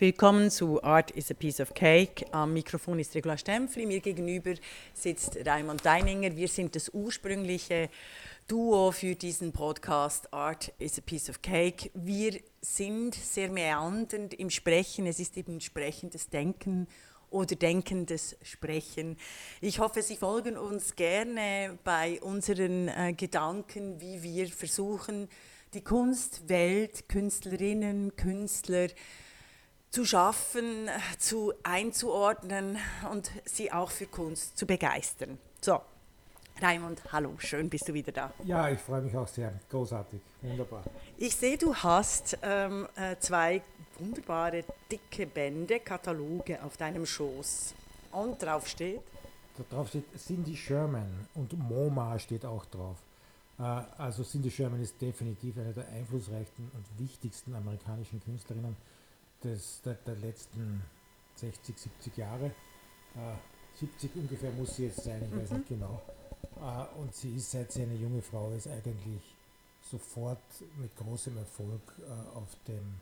Willkommen zu Art is a Piece of Cake. Am Mikrofon ist Regula Stempfli, mir gegenüber sitzt Raimund Deininger. Wir sind das ursprüngliche Duo für diesen Podcast Art is a Piece of Cake. Wir sind sehr meandernd im Sprechen. Es ist eben sprechendes Denken oder denkendes Sprechen. Ich hoffe, Sie folgen uns gerne bei unseren äh, Gedanken, wie wir versuchen, die Kunstwelt, Künstlerinnen, Künstler, zu schaffen, zu einzuordnen und sie auch für Kunst zu begeistern. So, Raimund, hallo, schön bist du wieder da. Ja, ich freue mich auch sehr. Großartig, wunderbar. Ich sehe, du hast ähm, äh, zwei wunderbare, dicke Bände, Kataloge auf deinem Schoß. Und drauf steht? Da drauf steht Cindy Sherman und MoMA steht auch drauf. Äh, also Cindy Sherman ist definitiv eine der einflussreichsten und wichtigsten amerikanischen Künstlerinnen des, der, der letzten 60, 70 Jahre. Äh, 70 ungefähr muss sie jetzt sein, ich mhm. weiß nicht genau. Äh, und sie ist, seit sie eine junge Frau ist, eigentlich sofort mit großem Erfolg äh, auf dem,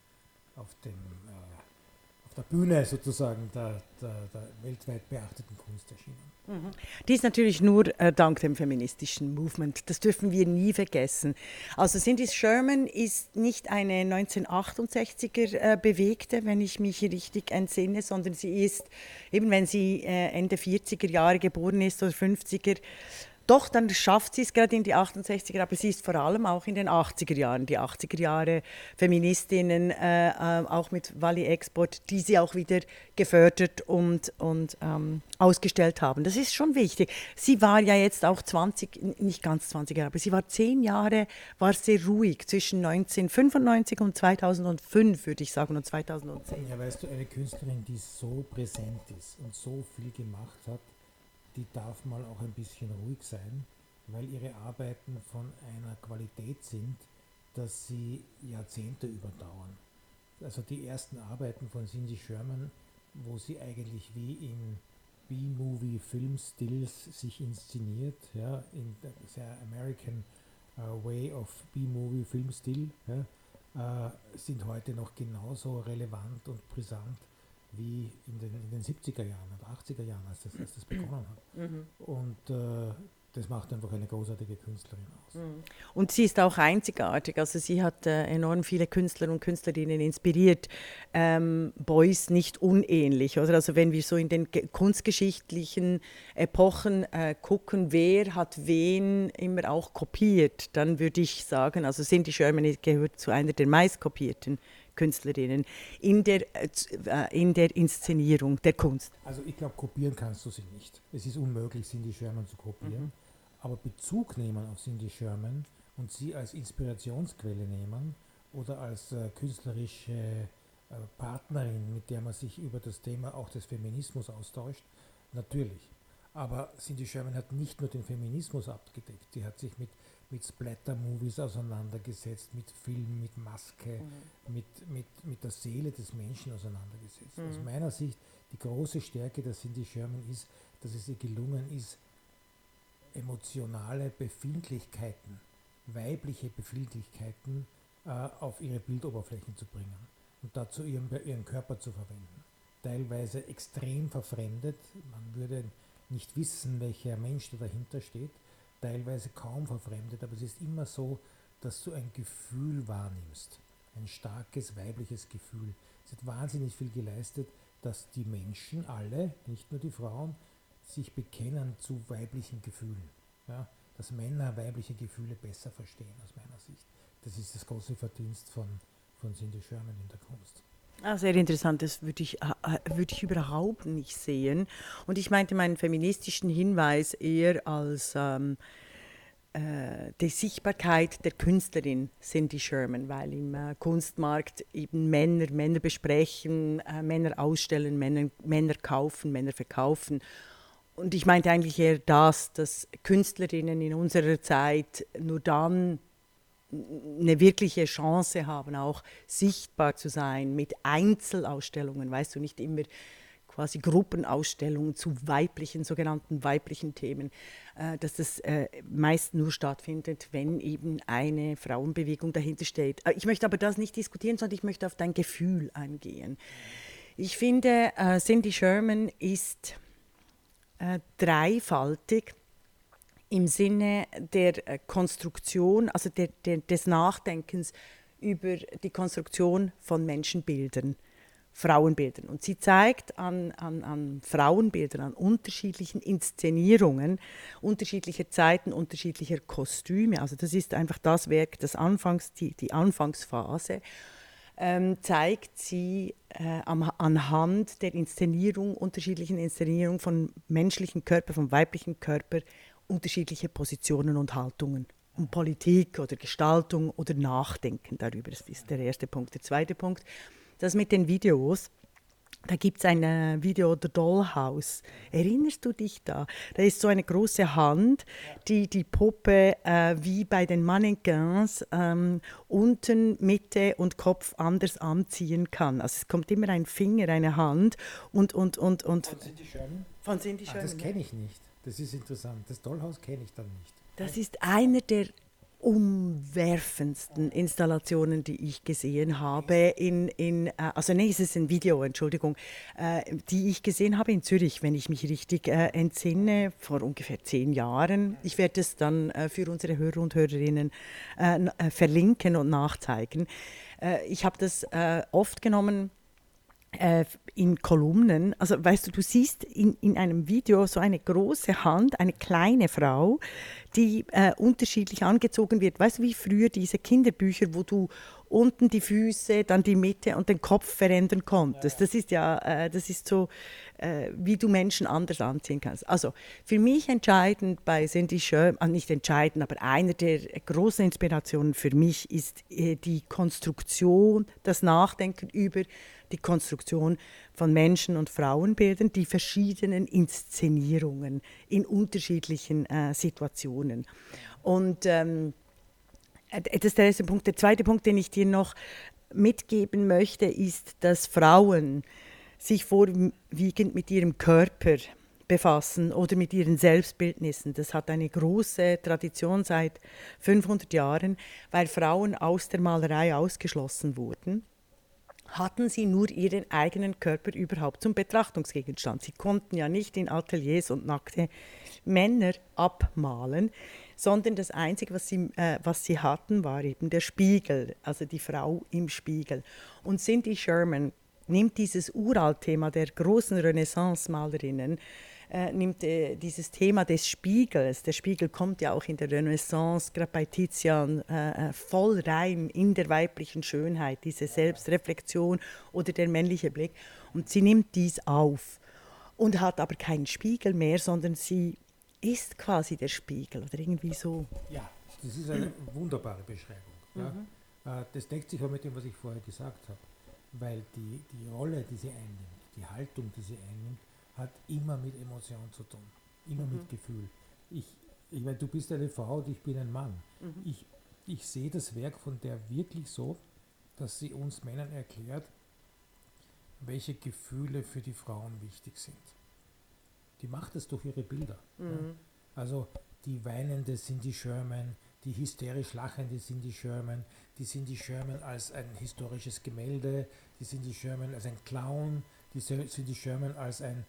auf dem äh, der Bühne sozusagen der, der, der weltweit beachteten Kunst erschienen. Mhm. Die ist natürlich nur äh, dank dem feministischen Movement. Das dürfen wir nie vergessen. Also Cindy Sherman ist nicht eine 1968er äh, Bewegte, wenn ich mich richtig entsinne, sondern sie ist, eben wenn sie äh, Ende 40er Jahre geboren ist oder 50er, doch, dann schafft sie es gerade in die 68er, aber sie ist vor allem auch in den 80er Jahren, die 80er Jahre Feministinnen, äh, äh, auch mit Wally Export, die sie auch wieder gefördert und, und ähm, ausgestellt haben. Das ist schon wichtig. Sie war ja jetzt auch 20, nicht ganz 20 Jahre, aber sie war zehn Jahre, war sehr ruhig zwischen 1995 und 2005, würde ich sagen, und 2010. Ja, weißt du, eine Künstlerin, die so präsent ist und so viel gemacht hat, die darf mal auch ein bisschen ruhig sein, weil ihre Arbeiten von einer Qualität sind, dass sie Jahrzehnte überdauern. Also die ersten Arbeiten von Cindy Sherman, wo sie eigentlich wie in B-Movie Filmstills sich inszeniert, ja, in der sehr American uh, Way of B-Movie Filmstil, ja, uh, sind heute noch genauso relevant und brisant wie in den, in den 70er Jahren oder 80er Jahren, als das, als das begonnen hat. Mhm. Und äh, das macht einfach eine großartige Künstlerin aus. Mhm. Und sie ist auch einzigartig. Also sie hat äh, enorm viele Künstler und Künstlerinnen inspiriert. Ähm, Beuys nicht unähnlich. Oder? Also wenn wir so in den kunstgeschichtlichen Epochen äh, gucken, wer hat wen immer auch kopiert, dann würde ich sagen, also Cindy Sherman gehört zu einer der meistkopierten Künstlerinnen in der, äh, in der Inszenierung der Kunst? Also ich glaube, kopieren kannst du sie nicht. Es ist unmöglich, Cindy Sherman zu kopieren. Mhm. Aber Bezug nehmen auf Cindy Sherman und sie als Inspirationsquelle nehmen oder als äh, künstlerische äh, Partnerin, mit der man sich über das Thema auch des Feminismus austauscht, natürlich. Aber Cindy Sherman hat nicht nur den Feminismus abgedeckt, sie hat sich mit mit Splatter-Movies auseinandergesetzt, mit Film, mit Maske, mhm. mit, mit, mit der Seele des Menschen auseinandergesetzt. Mhm. Aus meiner Sicht die große Stärke der Cindy Sherman ist, dass es ihr gelungen ist, emotionale Befindlichkeiten, weibliche Befindlichkeiten äh, auf ihre Bildoberflächen zu bringen und dazu ihren, ihren Körper zu verwenden. Teilweise extrem verfremdet, man würde nicht wissen, welcher Mensch da dahinter steht, teilweise kaum verfremdet, aber es ist immer so, dass du ein Gefühl wahrnimmst, ein starkes weibliches Gefühl. Es hat wahnsinnig viel geleistet, dass die Menschen alle, nicht nur die Frauen, sich bekennen zu weiblichen Gefühlen. Ja, dass Männer weibliche Gefühle besser verstehen, aus meiner Sicht. Das ist das große Verdienst von, von Cindy Sherman in der Kunst. Ah, sehr interessant, das würde ich, äh, äh, würde ich überhaupt nicht sehen. Und ich meinte meinen feministischen Hinweis eher als ähm, äh, die Sichtbarkeit der Künstlerin Cindy Sherman, weil im äh, Kunstmarkt eben Männer Männer besprechen, äh, Männer ausstellen, Männer, Männer kaufen, Männer verkaufen. Und ich meinte eigentlich eher das, dass Künstlerinnen in unserer Zeit nur dann eine wirkliche Chance haben, auch sichtbar zu sein mit Einzelausstellungen, weißt du, nicht immer quasi Gruppenausstellungen zu weiblichen, sogenannten weiblichen Themen, äh, dass das äh, meist nur stattfindet, wenn eben eine Frauenbewegung dahinter steht. Äh, ich möchte aber das nicht diskutieren, sondern ich möchte auf dein Gefühl eingehen. Ich finde, Cindy Sherman ist dreifaltig im Sinne der äh, Konstruktion, also der, der, des Nachdenkens über die Konstruktion von Menschenbildern. Frauenbildern. Und sie zeigt an, an, an Frauenbildern, an unterschiedlichen Inszenierungen, unterschiedlicher Zeiten, unterschiedlicher Kostüme. Also das ist einfach das Werk, das Anfangs, die, die Anfangsphase, ähm, zeigt sie äh, anhand der Inszenierung, unterschiedlichen Inszenierungen von menschlichen Körper, vom weiblichen Körper, unterschiedliche Positionen und Haltungen um Politik oder Gestaltung oder Nachdenken darüber. Das ist der erste Punkt. Der zweite Punkt, das mit den Videos. Da gibt es ein äh, Video, The Dollhouse. Erinnerst du dich da? Da ist so eine große Hand, die die Puppe äh, wie bei den Mannequins ähm, unten, Mitte und Kopf anders anziehen kann. Also es kommt immer ein Finger, eine Hand und und und und. Von Cindy Sherman? Von Cindy Sherman. Ah, das kenne ich nicht. Das ist interessant. Das Dollhouse kenne ich dann nicht. Das ist einer der umwerfendsten Installationen, die ich gesehen habe, in, in, äh, also nee, es ist ein Video, Entschuldigung, äh, die ich gesehen habe in Zürich, wenn ich mich richtig äh, entsinne, vor ungefähr zehn Jahren. Ich werde es dann für unsere Hörer und Hörerinnen verlinken und nachzeigen. ich habe das oft genommen in Kolumnen. Also weißt du, du siehst in, in einem Video so eine große Hand, eine kleine Frau, die äh, unterschiedlich angezogen wird. Weißt du, wie früher diese Kinderbücher, wo du unten die Füße, dann die Mitte und den Kopf verändern konntest. Das ist ja, äh, das ist so, äh, wie du Menschen anders anziehen kannst. Also für mich entscheidend bei Cindy Sherman, äh, nicht entscheidend, aber eine der großen Inspirationen für mich ist äh, die Konstruktion, das Nachdenken über die Konstruktion von Menschen- und Frauenbildern, die verschiedenen Inszenierungen in unterschiedlichen äh, Situationen. Und ähm, äh, das ist der erste Punkt. Der zweite Punkt, den ich dir noch mitgeben möchte, ist, dass Frauen sich vorwiegend mit ihrem Körper befassen oder mit ihren Selbstbildnissen. Das hat eine große Tradition seit 500 Jahren, weil Frauen aus der Malerei ausgeschlossen wurden hatten sie nur ihren eigenen Körper überhaupt zum Betrachtungsgegenstand. Sie konnten ja nicht in Ateliers und nackte Männer abmalen, sondern das Einzige, was sie, äh, was sie hatten, war eben der Spiegel, also die Frau im Spiegel. Und Cindy Sherman nimmt dieses Uralthema der großen Renaissance-Malerinnen, äh, nimmt äh, dieses Thema des Spiegels, der Spiegel kommt ja auch in der Renaissance, gerade bei Tizian, äh, äh, voll rein in der weiblichen Schönheit, diese Selbstreflexion oder der männliche Blick. Und sie nimmt dies auf und hat aber keinen Spiegel mehr, sondern sie ist quasi der Spiegel oder irgendwie so. Ja, das ist eine wunderbare Beschreibung. Mhm. Ja. Äh, das deckt sich auch mit dem, was ich vorher gesagt habe, weil die, die Rolle, die sie einnimmt, die Haltung, die sie einnimmt, hat immer mit Emotion zu tun, immer mhm. mit Gefühl. Ich, ich meine, du bist eine Frau und ich bin ein Mann. Mhm. Ich, ich sehe das Werk von der wirklich so, dass sie uns Männern erklärt, welche Gefühle für die Frauen wichtig sind. Die macht es durch ihre Bilder. Mhm. Ja. Also die weinende Cindy Sherman, die hysterisch lachende Cindy Sherman, die Cindy Sherman als ein historisches Gemälde, die Cindy Sherman als ein Clown, die Cindy Sherman als ein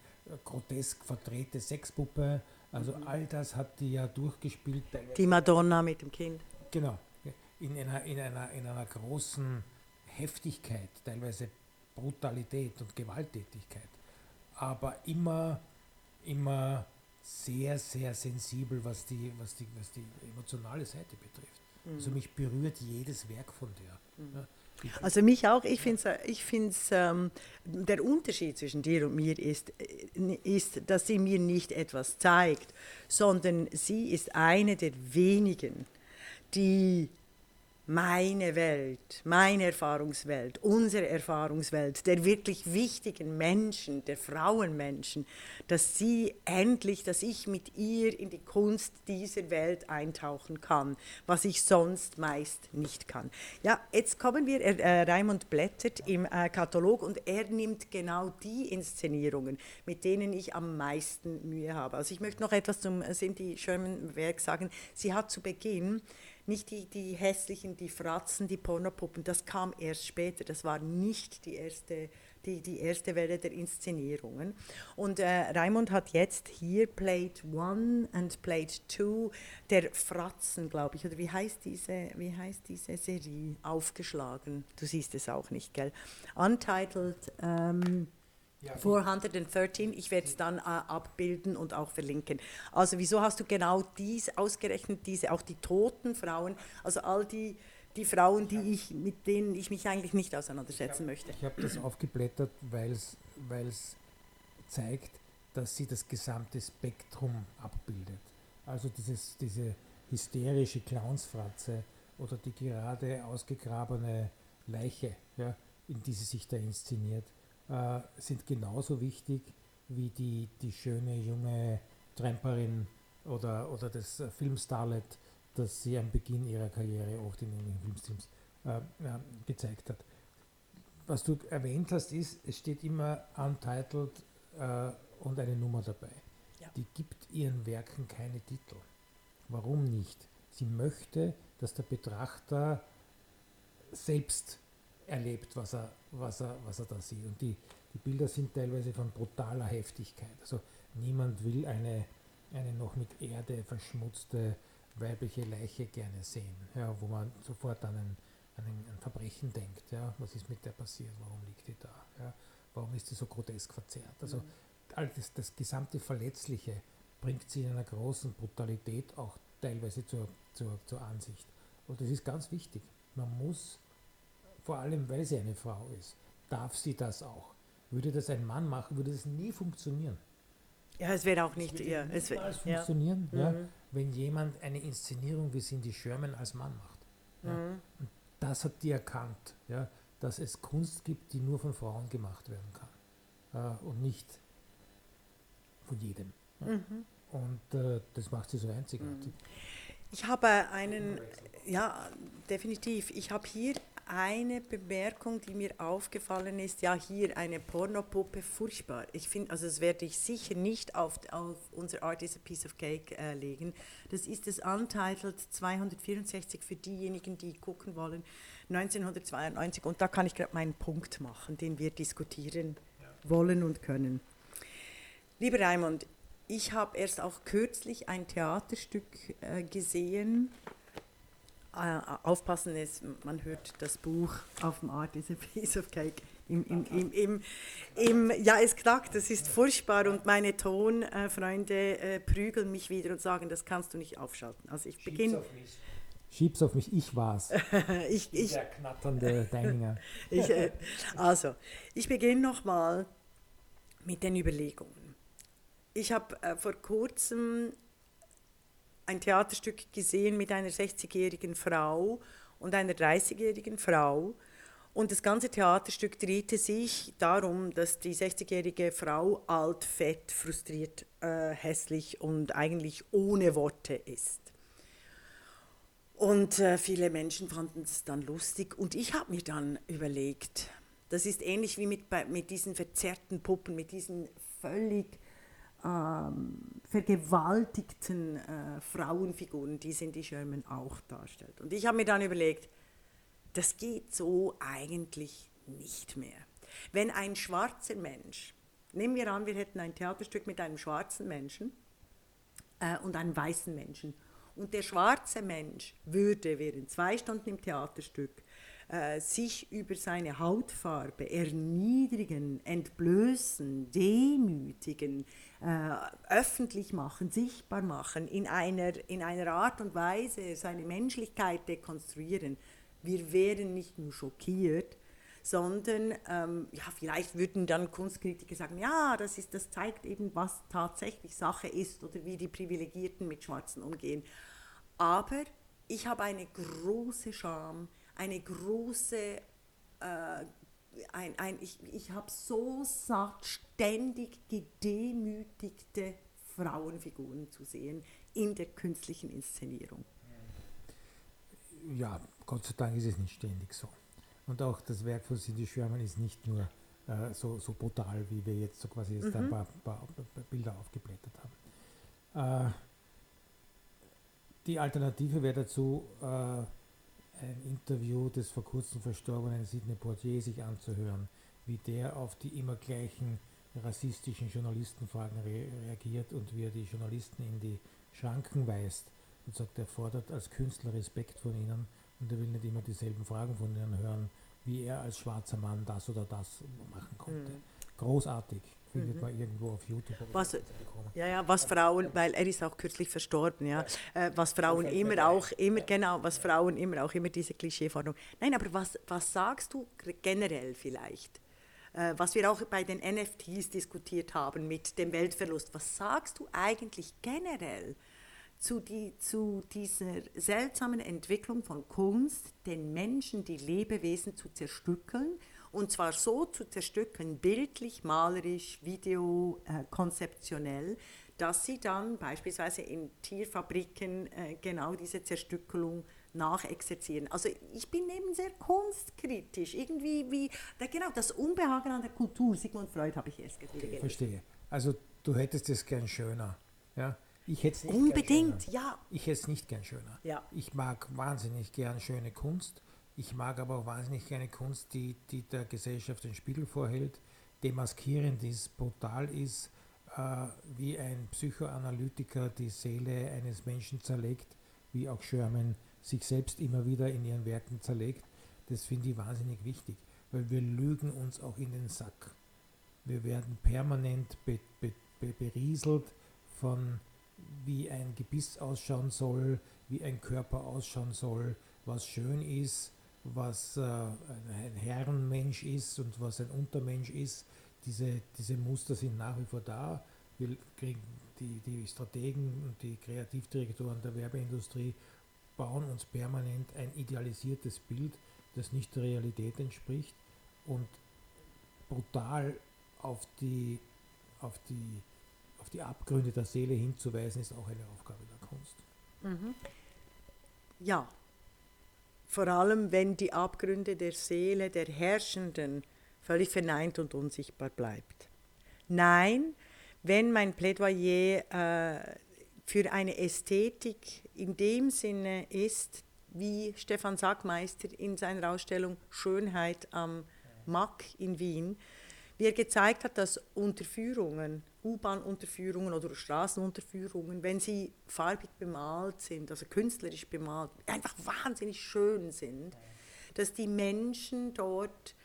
grotesk verdrehte Sexpuppe. Also mhm. all das hat die ja durchgespielt. Die Madonna mit dem Kind. Genau. In einer, in einer, in einer großen Heftigkeit, teilweise Brutalität und Gewalttätigkeit. Aber immer, immer sehr, sehr sensibel, was die, was die, was die emotionale Seite betrifft. Also mhm. Also mich berührt jedes Werk von der. Mhm. Also mich auch. Ich finde ich find's, ähm, der Unterschied zwischen dir und mir ist, äh, ist, dass sie mir nicht etwas zeigt, sondern sie ist eine der wenigen, die meine Welt, meine Erfahrungswelt, unsere Erfahrungswelt, der wirklich wichtigen Menschen, der Frauenmenschen, dass sie endlich, dass ich mit ihr in die Kunst dieser Welt eintauchen kann, was ich sonst meist nicht kann. Ja, jetzt kommen wir, äh, Raimund blättert im äh, Katalog und er nimmt genau die Inszenierungen, mit denen ich am meisten Mühe habe. Also ich möchte noch etwas zum Sinti Sherman Werk sagen. Sie hat zu Beginn nicht die, die hässlichen, die Fratzen, die Pornopuppen, das kam erst später, das war nicht die erste, die, die erste Welle der Inszenierungen. Und äh, Raimund hat jetzt hier Played One and Played Two der Fratzen, glaube ich, oder wie heißt, diese, wie heißt diese Serie, aufgeschlagen. Du siehst es auch nicht, gell? Untitled ähm, 413, ich werde es dann äh, abbilden und auch verlinken. Also wieso hast du genau dies ausgerechnet, diese, auch die toten Frauen, also all die, die Frauen, die ich, mit denen ich mich eigentlich nicht auseinandersetzen ich möchte? Ich habe das aufgeblättert, weil es zeigt, dass sie das gesamte Spektrum abbildet. Also dieses, diese hysterische Clownsfratze oder die gerade ausgegrabene Leiche, ja, in die sie sich da inszeniert äh, sind genauso wichtig wie die, die schöne junge Tramperin oder, oder das äh, Filmstarlet, das sie am Beginn ihrer Karriere oft in den Filmstreams äh, äh, gezeigt hat. Was du erwähnt hast, ist, es steht immer untitled äh, und eine Nummer dabei. Ja. Die gibt ihren Werken keine Titel. Warum nicht? Sie möchte, dass der Betrachter selbst erlebt, was er, was er, was er da sieht. Und die, die Bilder sind teilweise von brutaler Heftigkeit. Also niemand will eine, eine noch mit Erde verschmutzte weibliche Leiche gerne sehen, ja, wo man sofort an ein, an ein Verbrechen denkt. Ja. Was ist mit der passiert? Warum liegt die da? Ja. Warum ist sie so grotesk verzerrt? Also mhm. das, das gesamte Verletzliche bringt sie in einer großen Brutalität auch teilweise zur, zur, zur Ansicht. Und das ist ganz wichtig. Man muss vor allem weil sie eine Frau ist, darf sie das auch. Würde das ein Mann machen, würde das nie funktionieren. Ja, es wäre auch nicht ihr. Es wird funktionieren, ja. Ja, mhm. wenn jemand eine Inszenierung wie Cindy Sherman als Mann macht. Ja. Mhm. Und das hat die erkannt, ja, dass es Kunst gibt, die nur von Frauen gemacht werden kann äh, und nicht von jedem. Mhm. Und äh, das macht sie so einzigartig. Mhm. Ich habe einen, ja, definitiv. Ich habe hier eine Bemerkung, die mir aufgefallen ist, ja, hier eine Pornopuppe, furchtbar. Ich finde, also das werde ich sicher nicht auf, auf unser Art is a Piece of Cake äh, legen. Das ist das Untitled 264 für diejenigen, die gucken wollen, 1992. Und da kann ich gerade meinen Punkt machen, den wir diskutieren wollen und können. Lieber Raimund, ich habe erst auch kürzlich ein Theaterstück äh, gesehen, aufpassen ist, man hört das Buch auf dem Art is a piece of cake. Im, im, im, im, im, ja, es knackt, das ist furchtbar und meine Tonfreunde äh, prügeln mich wieder und sagen, das kannst du nicht aufschalten. Also ich beginne. Schieb's auf mich, ich war's. ich, ich, Der knatternde Deininger. ich, äh, also, ich beginne nochmal mit den Überlegungen. Ich habe äh, vor kurzem ein Theaterstück gesehen mit einer 60-jährigen Frau und einer 30-jährigen Frau. Und das ganze Theaterstück drehte sich darum, dass die 60-jährige Frau alt, fett, frustriert, äh, hässlich und eigentlich ohne Worte ist. Und äh, viele Menschen fanden es dann lustig. Und ich habe mir dann überlegt, das ist ähnlich wie mit, mit diesen verzerrten Puppen, mit diesen völlig ähm, vergewaltigten äh, Frauenfiguren, die Cindy Sherman auch darstellt. Und ich habe mir dann überlegt, das geht so eigentlich nicht mehr. Wenn ein schwarzer Mensch, nehmen wir an, wir hätten ein Theaterstück mit einem schwarzen Menschen äh, und einem weißen Menschen, und der schwarze Mensch würde während zwei Stunden im Theaterstück äh, sich über seine Hautfarbe erniedrigen, entblößen, demütigen, öffentlich machen, sichtbar machen, in einer, in einer Art und Weise seine Menschlichkeit dekonstruieren. Wir wären nicht nur schockiert, sondern ähm, ja, vielleicht würden dann Kunstkritiker sagen, ja, das, ist, das zeigt eben, was tatsächlich Sache ist oder wie die Privilegierten mit Schwarzen umgehen. Aber ich habe eine große Scham eine große, äh, ein, ein, ich, ich habe so satt, ständig gedemütigte Frauenfiguren zu sehen in der künstlichen Inszenierung. Ja, Gott sei Dank ist es nicht ständig so. Und auch das Werk von Cindy Sherman ist nicht nur äh, so, so brutal, wie wir jetzt so quasi jetzt mhm. ein paar, paar, Bilder aufgeblättert haben. Äh, die Alternative wäre dazu, äh, ein Interview des vor kurzem verstorbenen Sidney Poitier sich anzuhören, wie der auf die immer gleichen rassistischen Journalistenfragen re reagiert und wie er die Journalisten in die Schranken weist und sagt, er fordert als Künstler Respekt von ihnen und er will nicht immer dieselben Fragen von ihnen hören, wie er als schwarzer Mann das oder das machen konnte. Mhm. Großartig findet mhm. man irgendwo auf YouTube. Was, ja, ja, was Frauen, weil er ist auch kürzlich verstorben, ja, äh, was Frauen immer auch, immer genau, was Frauen immer auch immer diese Klischeeforderung. Nein, aber was, was sagst du generell vielleicht? Äh, was wir auch bei den NFTs diskutiert haben mit dem Weltverlust. Was sagst du eigentlich generell zu, die, zu dieser seltsamen Entwicklung von Kunst, den Menschen, die Lebewesen zu zerstückeln? Und zwar so zu zerstückeln, bildlich, malerisch, video, äh, konzeptionell, dass sie dann beispielsweise in Tierfabriken äh, genau diese Zerstückelung nachexerzieren. Also ich bin eben sehr kunstkritisch. Irgendwie wie, da, genau, das Unbehagen an der Kultur, Sigmund Freud habe ich erst gesehen. Okay, verstehe. Also du hättest es gern schöner. Ja? Ich hätte Unbedingt, ja. Ich hätte es nicht gern schöner. Ja. Ich mag wahnsinnig gern schöne Kunst. Ich mag aber auch wahnsinnig gerne Kunst, die, die der Gesellschaft den Spiegel vorhält, demaskierend ist, brutal ist, äh, wie ein Psychoanalytiker die Seele eines Menschen zerlegt, wie auch Sherman sich selbst immer wieder in ihren Werken zerlegt. Das finde ich wahnsinnig wichtig, weil wir lügen uns auch in den Sack. Wir werden permanent be, be, be, berieselt von wie ein Gebiss ausschauen soll, wie ein Körper ausschauen soll, was schön ist, was äh, ein Herrenmensch ist und was ein Untermensch ist. Diese, diese Muster sind nach wie vor da. Wir kriegen die, die Strategen und die Kreativdirektoren der Werbeindustrie bauen uns permanent ein idealisiertes Bild, das nicht der Realität entspricht und brutal auf die, auf die, auf die Abgründe der Seele hinzuweisen, ist auch eine Aufgabe der Kunst. Mhm. Ja, vor allem wenn die Abgründe der Seele der Herrschenden völlig verneint und unsichtbar bleibt. Nein, wenn mein Plädoyer äh, für eine Ästhetik in dem Sinne ist, wie Stefan Sackmeister in seiner Ausstellung Schönheit am Mack in Wien, wie er gezeigt hat, dass Unterführungen, U-Bahn-Unterführungen oder Straßenunterführungen, wenn sie farbig bemalt sind, also künstlerisch bemalt, einfach wahnsinnig schön sind, dass die Menschen dort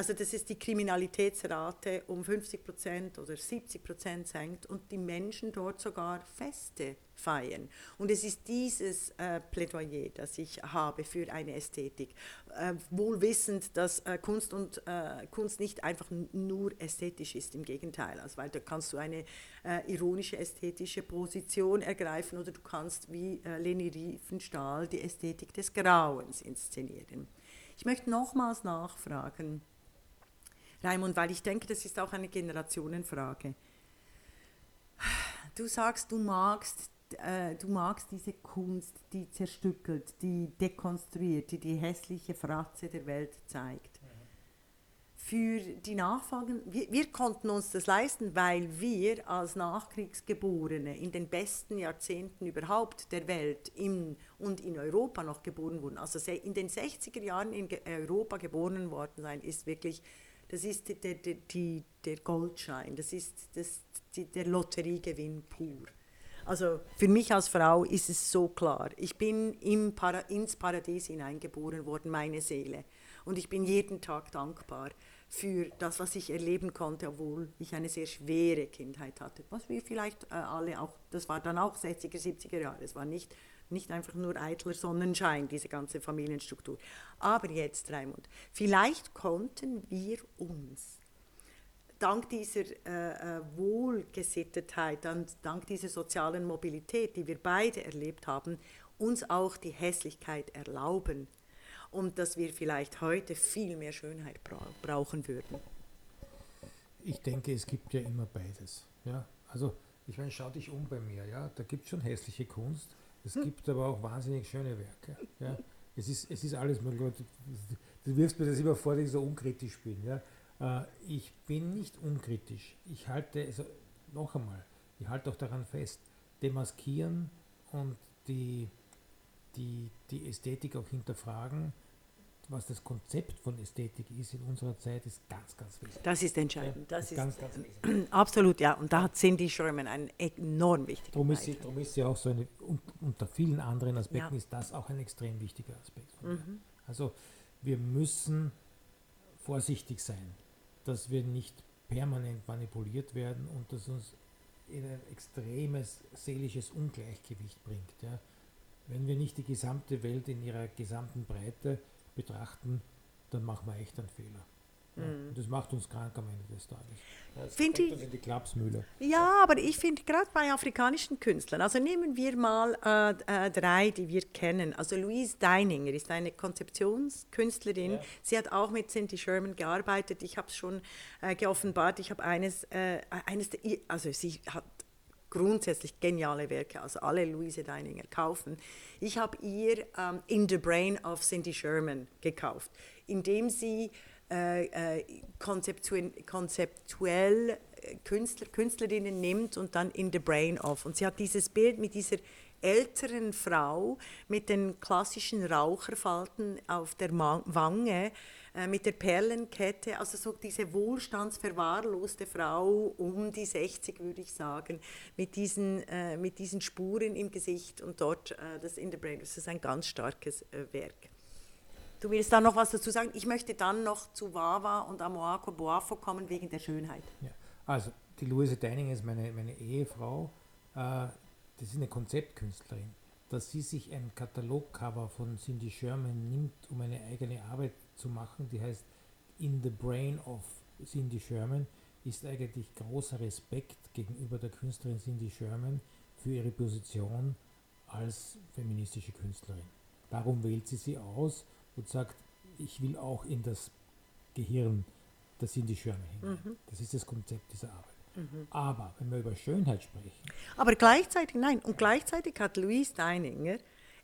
also dass es die Kriminalitätsrate um 50 Prozent oder 70 Prozent senkt und die Menschen dort sogar Feste feiern. Und es ist dieses äh, Plädoyer, das ich habe für eine Ästhetik. Äh, wohl wissend, dass äh, Kunst und äh, Kunst nicht einfach nur ästhetisch ist, im Gegenteil. Also, weil da kannst du eine äh, ironische ästhetische Position ergreifen oder du kannst wie äh, Leni Riefenstahl die Ästhetik des Grauens inszenieren. Ich möchte nochmals nachfragen, Raimund, weil ich denke, das ist auch eine Generationenfrage. Du sagst, du magst, äh, du magst diese Kunst, die zerstückelt, die dekonstruiert, die die hässliche Fratze der Welt zeigt. Für die Nachfolgen, wir, wir konnten uns das leisten, weil wir als Nachkriegsgeborene in den besten Jahrzehnten überhaupt der Welt im, und in Europa noch geboren wurden. Also in den 60er Jahren in Europa geboren worden sein, ist wirklich das ist der, der, die, der Goldschein, das ist das, die, der Lotteriegewinn pur. Also für mich als Frau ist es so klar, ich bin im Para, ins Paradies hineingeboren worden, meine Seele. Und ich bin jeden Tag dankbar für das, was ich erleben konnte, obwohl ich eine sehr schwere Kindheit hatte. Was wir vielleicht äh, alle auch, das war dann auch 60er, 70er Jahre, es war nicht nicht einfach nur eitler Sonnenschein, diese ganze Familienstruktur. Aber jetzt, Raimund, vielleicht konnten wir uns dank dieser äh, äh Wohlgesittetheit, dank dieser sozialen Mobilität, die wir beide erlebt haben, uns auch die Hässlichkeit erlauben und dass wir vielleicht heute viel mehr Schönheit bra brauchen würden. Ich denke, es gibt ja immer beides. Ja? Also, ich meine, schau dich um bei mir, ja, da gibt es schon hässliche Kunst, es gibt aber auch wahnsinnig schöne Werke. Ja. Es, ist, es ist alles möglich. Du, du wirfst mir das immer vor, dass ich so unkritisch bin. Ja. Äh, ich bin nicht unkritisch. Ich halte, also noch einmal, ich halte auch daran fest, demaskieren und die die, die Ästhetik auch hinterfragen, was das Konzept von Ästhetik ist in unserer Zeit, ist ganz, ganz wichtig. Das ist entscheidend. Das ist ganz, ganz wichtig. absolut, ja. Und da hat Cindy Sherman einen enorm wichtigen Darum ist, sie, darum ist sie auch so eine, und, unter vielen anderen Aspekten ja. ist das auch ein extrem wichtiger Aspekt. Mhm. Also wir müssen vorsichtig sein, dass wir nicht permanent manipuliert werden und dass uns in ein extremes seelisches Ungleichgewicht bringt. Ja. Wenn wir nicht die gesamte Welt in ihrer gesamten Breite betrachten, dann machen wir echt einen Fehler. Ja, mhm. Und das macht uns krank am Ende des Tages. Das finde ich, in die Klapsmühle. Ja, aber ich finde gerade bei afrikanischen Künstlern, also nehmen wir mal äh, äh, drei, die wir kennen. Also Louise Deininger ist eine Konzeptionskünstlerin. Ja. Sie hat auch mit Cindy Sherman gearbeitet. Ich habe es schon äh, geoffenbart. Ich habe eines, äh, eines, also sie hat grundsätzlich geniale Werke, also alle Louise Deininger kaufen. Ich habe ihr ähm, In the Brain of Cindy Sherman gekauft, indem sie äh, äh, konzeptuell, konzeptuell äh, Künstler, Künstlerinnen nimmt und dann In the Brain of. Und sie hat dieses Bild mit dieser älteren Frau mit den klassischen Raucherfalten auf der Wange, äh, mit der Perlenkette, also so diese wohlstandsverwahrloste Frau um die 60, würde ich sagen, mit diesen, äh, mit diesen Spuren im Gesicht und dort äh, das In the Brain. Das ist ein ganz starkes äh, Werk. Du willst da noch was dazu sagen? Ich möchte dann noch zu Wawa und Amoako Boafo kommen wegen der Schönheit. Ja. Also, die Louise Deining ist meine, meine Ehefrau. Das ist eine Konzeptkünstlerin, dass sie sich ein Katalogcover von Cindy Sherman nimmt, um eine eigene Arbeit zu machen, die heißt In the Brain of Cindy Sherman, ist eigentlich großer Respekt gegenüber der Künstlerin Cindy Sherman für ihre Position als feministische Künstlerin. Darum wählt sie sie aus und sagt, ich will auch in das Gehirn der Cindy Sherman hinein. Mhm. Das ist das Konzept dieser Arbeit. Mhm. Aber wenn wir über Schönheit sprechen. Aber gleichzeitig, nein, und gleichzeitig hat Louise Deininger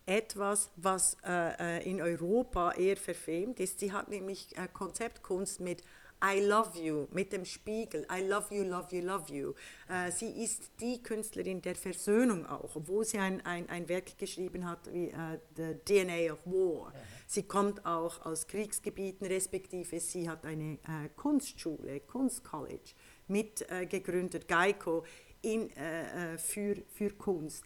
etwas, was äh, äh, in Europa eher verfemt ist. Sie hat nämlich äh, Konzeptkunst mit I love you, mit dem Spiegel. I love you, love you, love you. Äh, sie ist die Künstlerin der Versöhnung auch, obwohl sie ein, ein, ein Werk geschrieben hat wie uh, The DNA of War. Mhm. Sie kommt auch aus Kriegsgebieten, respektive sie hat eine äh, Kunstschule, Kunstcollege mitgegründet, äh, Geico, in, äh, äh, für, für Kunst.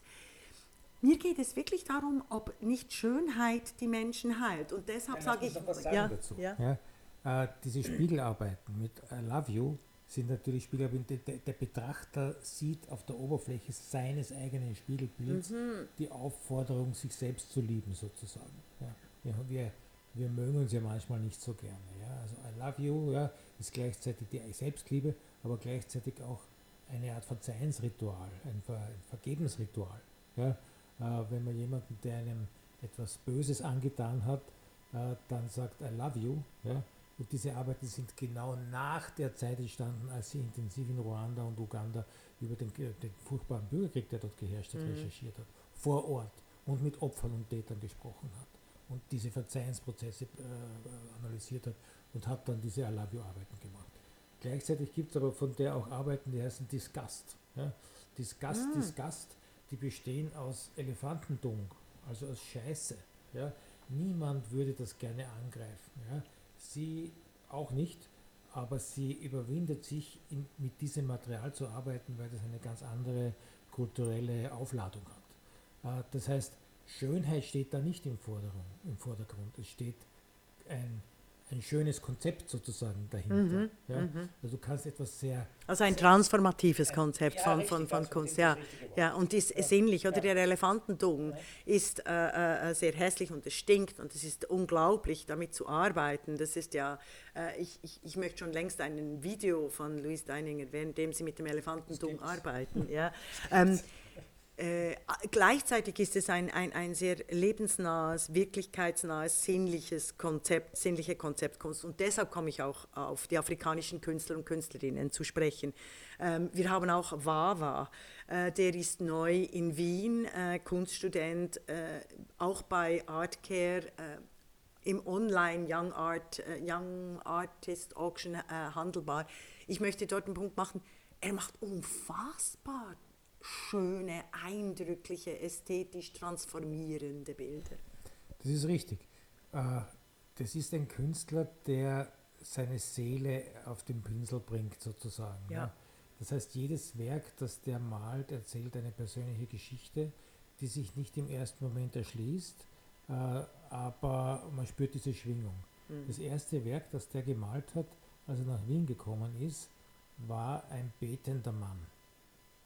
Mir geht es wirklich darum, ob nicht Schönheit die Menschen heilt. Und deshalb ja, sage ich. Was sagen ja, dazu. Ja. ja äh, diese Spiegelarbeiten mit I Love You sind natürlich Spiegelarbeiten. Der, der, Betrachter sieht auf der Oberfläche seines eigenen Spiegelbilds mhm. die Aufforderung, sich selbst zu lieben, sozusagen. Ja. wir, wir mögen uns ja manchmal nicht so gerne. Ja. Also I Love You ja, ist gleichzeitig die Selbstliebe, aber gleichzeitig auch eine Art Verzeihensritual, ein, Ver ein Vergebensritual. Ja? Äh, wenn man jemanden, der einem etwas Böses angetan hat, äh, dann sagt, I love you. Ja? Und diese Arbeiten sind genau nach der Zeit entstanden, als sie intensiv in Ruanda und Uganda über den, den furchtbaren Bürgerkrieg, der dort geherrscht hat, mhm. recherchiert hat, vor Ort und mit Opfern und Tätern gesprochen hat und diese Verzeihensprozesse äh, analysiert hat und hat dann diese I Love You Arbeiten gemacht. Gleichzeitig gibt es aber von der auch Arbeiten, die heißen Disgust. Ja? Disgust, ah. Disgust, die bestehen aus Elefantendung, also aus Scheiße. Ja? Niemand würde das gerne angreifen. Ja? Sie auch nicht, aber sie überwindet sich, in, mit diesem Material zu arbeiten, weil das eine ganz andere kulturelle Aufladung hat. Äh, das heißt, Schönheit steht da nicht im. Im Vordergrund. Es steht ein ein schönes Konzept sozusagen dahinter. Mhm, ja? Mhm. Also du kannst etwas sehr... Also ein transformatives Konzept ja, von, richtig, von, von Kunst, ja. ja. Und ist ja. sinnlich, oder der Elefantendung ist äh, äh, sehr hässlich und es stinkt und es ist unglaublich, damit zu arbeiten. Das ist ja, äh, ich, ich, ich möchte schon längst ein Video von Louise Deininger, währenddem sie mit dem Elefantendung arbeiten. Ja. Ähm, äh, gleichzeitig ist es ein, ein, ein sehr lebensnahes, wirklichkeitsnahes, sinnliches Konzept, sinnliche Konzeptkunst. Und deshalb komme ich auch auf die afrikanischen Künstler und Künstlerinnen zu sprechen. Ähm, wir haben auch Wawa, äh, der ist neu in Wien, äh, Kunststudent, äh, auch bei Artcare äh, im Online Young, Art, äh, Young Artist Auction handelbar. Ich möchte dort einen Punkt machen, er macht unfassbar schöne, eindrückliche, ästhetisch transformierende Bilder. Das ist richtig. Äh, das ist ein Künstler, der seine Seele auf den Pinsel bringt, sozusagen. Ja. Das heißt, jedes Werk, das der malt, erzählt eine persönliche Geschichte, die sich nicht im ersten Moment erschließt, äh, aber man spürt diese Schwingung. Mhm. Das erste Werk, das der gemalt hat, als er nach Wien gekommen ist, war ein betender Mann.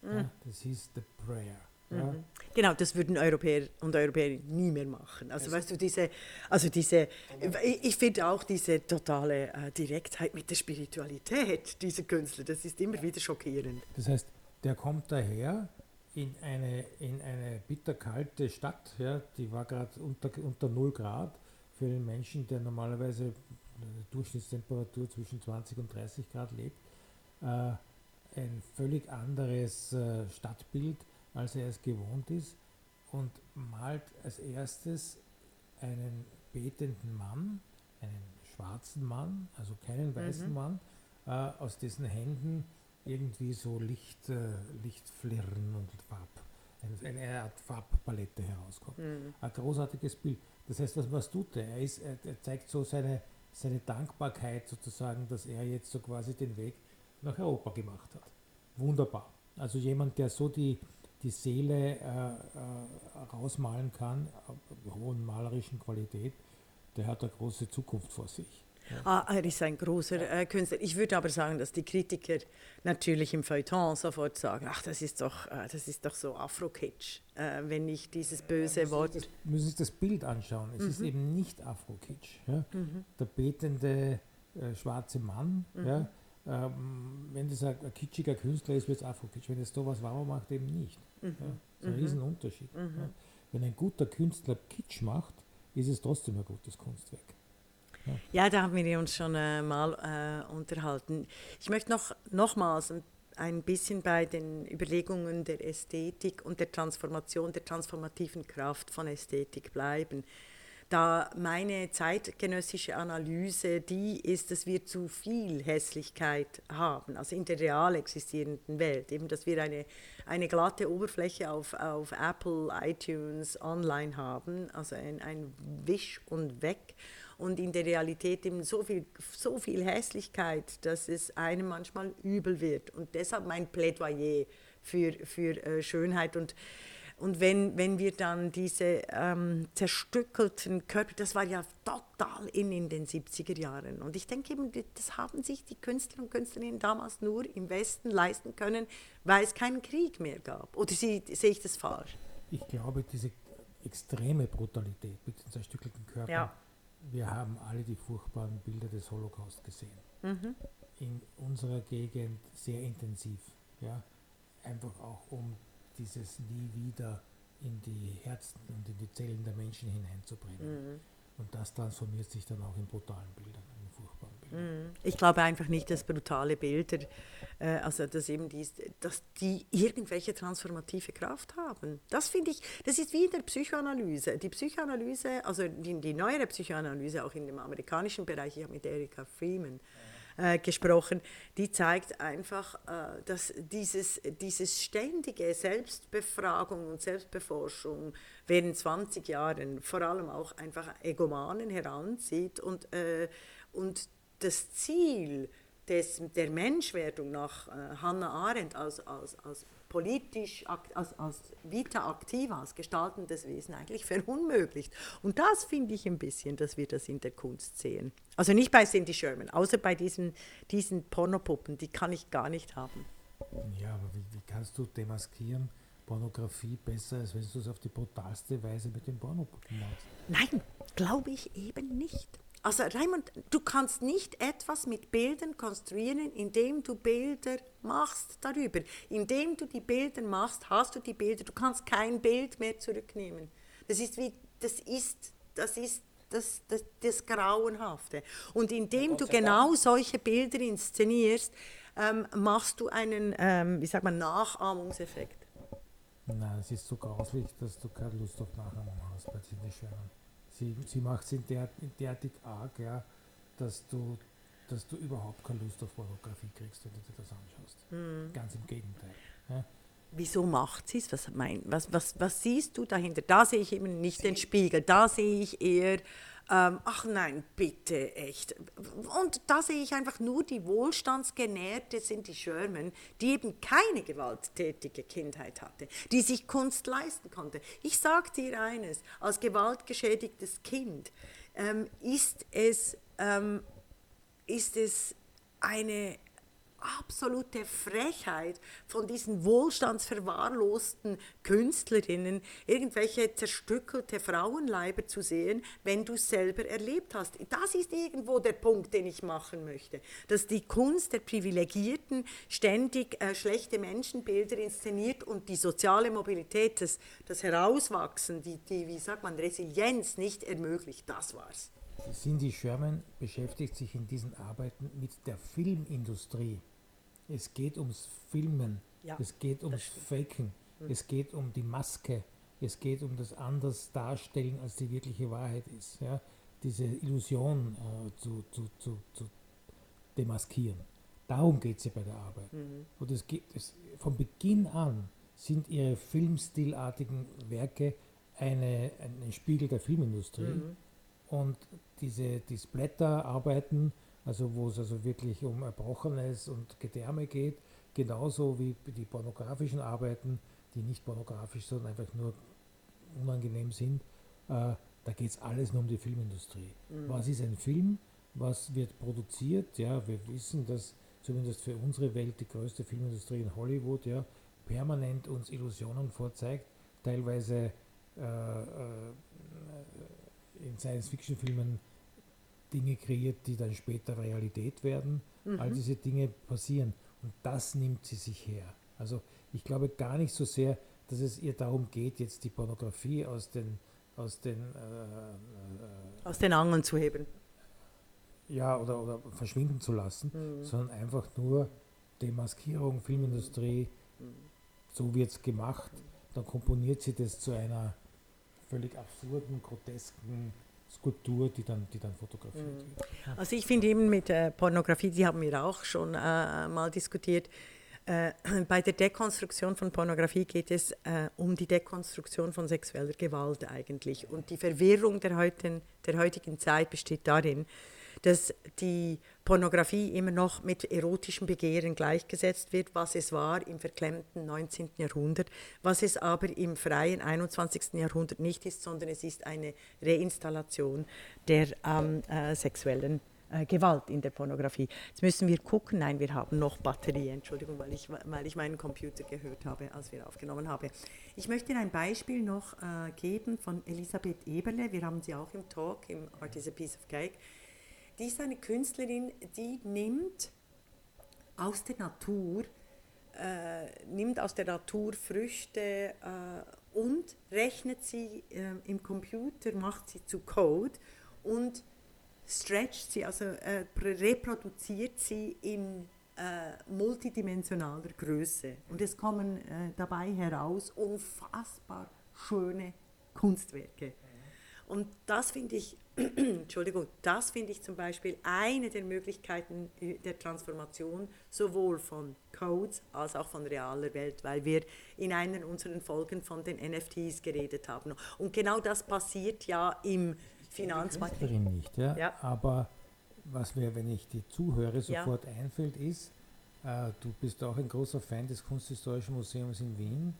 Mhm. Ja, das hieß The Prayer. Ja. Mhm. Genau, das würden Europäer und Europäer nie mehr machen. Also, weißt du, diese, also diese, ich, ich finde auch diese totale äh, Direktheit mit der Spiritualität dieser Künstler, das ist immer wieder schockierend. Das heißt, der kommt daher in eine, in eine bitterkalte Stadt, ja, die war gerade unter, unter 0 Grad für einen Menschen, der normalerweise eine Durchschnittstemperatur zwischen 20 und 30 Grad lebt, äh, ein völlig anderes äh, Stadtbild, als er es gewohnt ist und malt als erstes einen betenden Mann, einen schwarzen Mann, also keinen weißen mhm. Mann, äh, aus dessen Händen irgendwie so Licht, äh, Lichtflirren und Farb, eine, eine Art Farbpalette herauskommt. Mhm. Ein großartiges Bild. Das heißt, was, was tut er? Er, ist, er, er zeigt so seine, seine Dankbarkeit sozusagen, dass er jetzt so quasi den Weg nach Europa gemacht hat. Wunderbar. Also jemand, der so die, die Seele äh, äh, rausmalen kann, hohen malerischen Qualität, der hat eine große Zukunft vor sich. Ah, er ist ein großer äh, Künstler. Ich würde aber sagen, dass die Kritiker natürlich im Feuilleton sofort sagen, ach, das ist doch, äh, das ist doch so Afro-Kitsch, äh, wenn ich dieses böse ja, Wort... Das, müssen sich das Bild anschauen. Es mhm. ist eben nicht Afro-Kitsch. Ja? Mhm. Der betende äh, schwarze Mann, mhm. Ja? Ähm, wenn das ein, ein, kitschiger Künstler ist, wird es Afro-Kitsch. Wenn es sowas Wow macht, eben nicht. Mhm. Ja? Das ist ein mhm. Riesenunterschied. Mhm. Ja? Wenn ein guter Künstler Kitsch macht, ist es trotzdem ein gutes Kunstwerk. Ja, da haben wir uns schon äh, mal äh, unterhalten. Ich möchte noch nochmals ein, ein bisschen bei den Überlegungen der Ästhetik und der Transformation, der transformativen Kraft von Ästhetik bleiben. Da meine zeitgenössische Analyse die ist, dass wir zu viel Hässlichkeit haben, also in der real existierenden Welt. Eben, dass wir eine, eine glatte Oberfläche auf, auf Apple, iTunes, online haben, also ein, ein Wisch und Weg und in der Realität eben so viel, so viel Hässlichkeit, dass es einem manchmal übel wird. Und deshalb mein Plädoyer für, für äh, Schönheit und und wenn, wenn wir dann diese ähm, zerstückelten Körper, das war ja total in, in den 70er Jahren. Und ich denke eben, das haben sich die Künstler und Künstlerinnen damals nur im Westen leisten können, weil es keinen Krieg mehr gab. Oder sehe ich das falsch? Ich glaube, diese extreme Brutalität mit den zerstückelten Körpern ja wir haben alle die furchtbaren Bilder des Holocaust gesehen. Mhm. In unserer Gegend sehr intensiv. Ja? Einfach auch um dieses nie wieder in die Herzen und in die Zellen der Menschen hineinzubringen. Mhm. Und das transformiert sich dann auch in brutalen Bildern, in furchtbaren Bildern. Mhm. Ich glaube einfach nicht, dass brutale Bilder, äh, also dass eben die, dass die irgendwelche transformative Kraft haben. Das finde ich, das ist wie in der Psychoanalyse. Die Psychoanalyse, also die, die neuere Psychoanalyse, auch in dem amerikanischen Bereich, ich habe mit Erika Freeman äh, gesprochen, die zeigt einfach, äh, dass dieses, dieses ständige Selbstbefragung und Selbstbeforschung während 20 Jahren vor allem auch einfach Egomanen heranzieht und, äh, und das Ziel des, der Menschwerdung nach äh, Hannah Arendt als, als, als politisch, als, als Vita Activa, als gestaltendes Wesen eigentlich verunmöglicht. Und das finde ich ein bisschen, dass wir das in der Kunst sehen. Also nicht bei Cindy Sherman, außer bei diesen, diesen Pornopuppen, die kann ich gar nicht haben. Ja, aber wie, wie kannst du demaskieren? Pornografie besser, als wenn du es auf die brutalste Weise mit den Pornopuppen machst. Nein, glaube ich eben nicht. Also Raimund, du kannst nicht etwas mit Bildern konstruieren, indem du Bilder machst darüber. Indem du die Bilder machst, hast du die Bilder. Du kannst kein Bild mehr zurücknehmen. Das ist wie, das ist, das ist das, das, das Grauenhafte. Und indem du genau solche Bilder inszenierst, ähm, machst du einen, ähm, wie sagt man, Nachahmungseffekt. Nein, es ist so grauslich, dass du keine Lust auf Nachahmung hast bei Cindy Sherman sie, sie macht es in der, derartig arg, ja, dass du, dass du überhaupt keine Lust auf Pornografie kriegst, wenn du dir das anschaust. Mhm. Ganz im Gegenteil. Ja. Wieso macht sie es? Was, was, was, was siehst du dahinter? Da sehe ich eben nicht den Spiegel, da sehe ich eher ähm, ach nein, bitte, echt. Und da sehe ich einfach nur die Wohlstandsgenährte sind die Sherman, die eben keine gewalttätige Kindheit hatte, die sich Kunst leisten konnte. Ich sage dir eines, als gewaltgeschädigtes Kind ähm, ist, es, ähm, ist es eine absolute Frechheit von diesen wohlstandsverwahrlosten Künstlerinnen, irgendwelche zerstückelte Frauenleiber zu sehen, wenn du es selber erlebt hast. Das ist irgendwo der Punkt, den ich machen möchte, dass die Kunst der Privilegierten ständig äh, schlechte Menschenbilder inszeniert und die soziale Mobilität, das, das Herauswachsen, die, die, wie sagt man, Resilienz nicht ermöglicht. Das war's. Cindy Sherman beschäftigt sich in diesen Arbeiten mit der Filmindustrie. Es geht ums Filmen, ja, es geht ums Faken, mhm. es geht um die Maske, es geht um das anders darstellen, als die wirkliche Wahrheit ist. Ja? Diese Illusion äh, zu, zu, zu, zu demaskieren. Darum geht es ja bei der Arbeit. Mhm. Und es geht, es, von Beginn an sind ihre filmstilartigen Werke eine, ein Spiegel der Filmindustrie. Mhm. Und diese die Splatter-Arbeiten also wo es also wirklich um Erbrochenes und Gedärme geht, genauso wie die pornografischen Arbeiten, die nicht pornografisch, sondern einfach nur unangenehm sind. Äh, da geht es alles nur um die Filmindustrie. Mhm. Was ist ein Film? Was wird produziert? Ja, wir wissen, dass zumindest für unsere Welt die größte Filmindustrie in Hollywood ja permanent uns Illusionen vorzeigt, teilweise äh, äh, in Science-Fiction-Filmen Dinge kreiert, die dann später Realität werden. Mhm. All diese Dinge passieren. Und das nimmt sie sich her. Also ich glaube gar nicht so sehr, dass es ihr darum geht, jetzt die Pornografie aus den aus den äh, äh, aus den Angeln zu heben. Ja, oder, oder verschwinden zu lassen, mhm. sondern einfach nur Demaskierung, Filmindustrie, mhm. so wird es gemacht. Dann komponiert sie das zu einer völlig absurden, grotesken Skulptur, die dann, die dann fotografiert mhm. wird. Also ich finde eben mit äh, Pornografie, die haben wir auch schon äh, mal diskutiert, äh, bei der Dekonstruktion von Pornografie geht es äh, um die Dekonstruktion von sexueller Gewalt eigentlich. Und die Verwirrung der, heutigen, der heutigen Zeit besteht darin, dass die Pornografie immer noch mit erotischem Begehren gleichgesetzt wird, was es war im verklemmten 19. Jahrhundert, was es aber im freien 21. Jahrhundert nicht ist, sondern es ist eine Reinstallation der ähm, äh, sexuellen äh, Gewalt in der Pornografie. Jetzt müssen wir gucken, nein, wir haben noch Batterie, Entschuldigung, weil ich, weil ich meinen Computer gehört habe, als wir aufgenommen haben. Ich möchte ein Beispiel noch äh, geben von Elisabeth Eberle, wir haben sie auch im Talk, im Art is a Piece of Cake die ist eine Künstlerin, die nimmt aus der Natur, äh, nimmt aus der Natur Früchte äh, und rechnet sie äh, im Computer, macht sie zu Code und stretcht sie, also äh, reproduziert sie in äh, multidimensionaler Größe. Und es kommen äh, dabei heraus unfassbar schöne Kunstwerke. Und das finde ich Entschuldigung, das finde ich zum Beispiel eine der Möglichkeiten der Transformation sowohl von Codes als auch von realer Welt, weil wir in einer unserer Folgen von den NFTs geredet haben. Und genau das passiert ja im Finanzmarkt. nicht, ja? ja? aber was mir, wenn ich die zuhöre, sofort ja. einfällt, ist, äh, du bist auch ein großer Fan des Kunsthistorischen Museums in Wien.